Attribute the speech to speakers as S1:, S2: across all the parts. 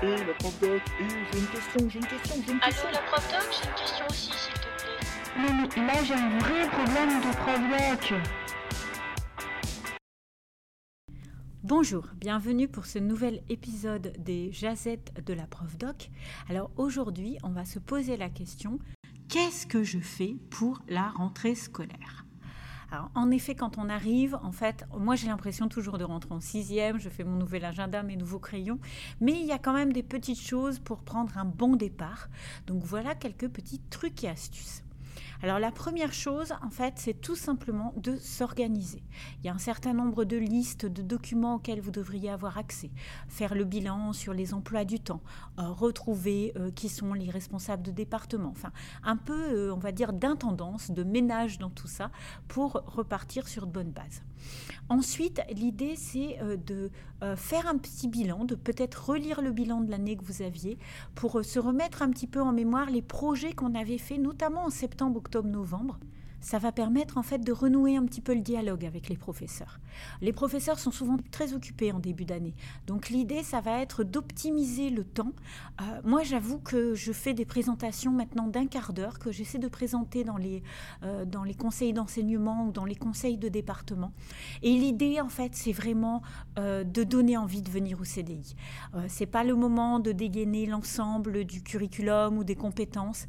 S1: Et la prof doc, et j'ai une question, j'ai une question, j'ai une question.
S2: Allô, la prof doc, j'ai une question aussi, s'il te plaît.
S3: Non mais là j'ai un vrai problème de prof doc.
S4: Bonjour, bienvenue pour ce nouvel épisode des Jazettes de la prof doc. Alors aujourd'hui, on va se poser la question qu'est-ce que je fais pour la rentrée scolaire? En effet, quand on arrive, en fait, moi j'ai l'impression toujours de rentrer en sixième, je fais mon nouvel agenda, mes nouveaux crayons, mais il y a quand même des petites choses pour prendre un bon départ. Donc voilà quelques petits trucs et astuces. Alors la première chose, en fait, c'est tout simplement de s'organiser. Il y a un certain nombre de listes de documents auxquels vous devriez avoir accès. Faire le bilan sur les emplois du temps, euh, retrouver euh, qui sont les responsables de département. Enfin, un peu, euh, on va dire, d'intendance, de ménage dans tout ça pour repartir sur de bonnes bases. Ensuite, l'idée, c'est de faire un petit bilan, de peut-être relire le bilan de l'année que vous aviez pour se remettre un petit peu en mémoire les projets qu'on avait faits, notamment en septembre, octobre-novembre ça va permettre en fait de renouer un petit peu le dialogue avec les professeurs. Les professeurs sont souvent très occupés en début d'année, donc l'idée ça va être d'optimiser le temps. Euh, moi j'avoue que je fais des présentations maintenant d'un quart d'heure que j'essaie de présenter dans les, euh, dans les conseils d'enseignement ou dans les conseils de département. Et l'idée en fait c'est vraiment euh, de donner envie de venir au CDI. c'est pas le moment de dégainer l'ensemble du curriculum ou des compétences.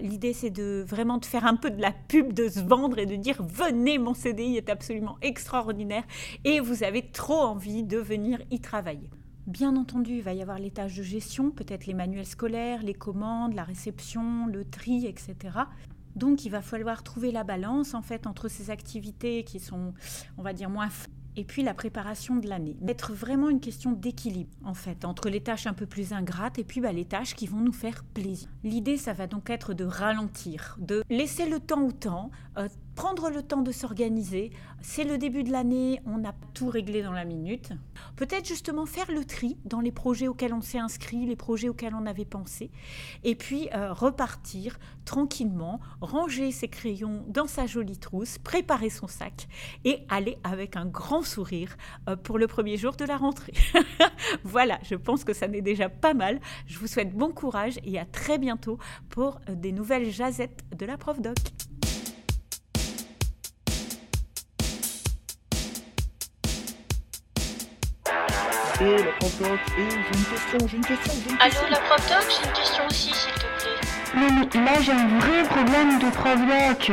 S4: l'idée c'est de vraiment de faire un peu de la pub de se vendre et de dire venez, mon CDI est absolument extraordinaire et vous avez trop envie de venir y travailler. Bien entendu, il va y avoir les tâches de gestion, peut-être les manuels scolaires, les commandes, la réception, le tri, etc. Donc il va falloir trouver la balance en fait entre ces activités qui sont, on va dire, moins et puis la préparation de l'année. Être vraiment une question d'équilibre, en fait, entre les tâches un peu plus ingrates et puis bah, les tâches qui vont nous faire plaisir. L'idée, ça va donc être de ralentir, de laisser le temps au temps, euh, prendre le temps de s'organiser. C'est le début de l'année, on a tout réglé dans la minute. Peut-être justement faire le tri dans les projets auxquels on s'est inscrit, les projets auxquels on avait pensé, et puis euh, repartir tranquillement, ranger ses crayons dans sa jolie trousse, préparer son sac et aller avec un grand sourire euh, pour le premier jour de la rentrée. voilà, je pense que ça n'est déjà pas mal. Je vous souhaite bon courage et à très bientôt pour euh, des nouvelles jazettes de la prof doc.
S1: Et la prof doc, et j'ai une question, j'ai une question, j'ai une question.
S2: Allô, la prof doc, j'ai une question aussi, s'il te plaît.
S3: Non mais là j'ai un vrai problème de prof doc.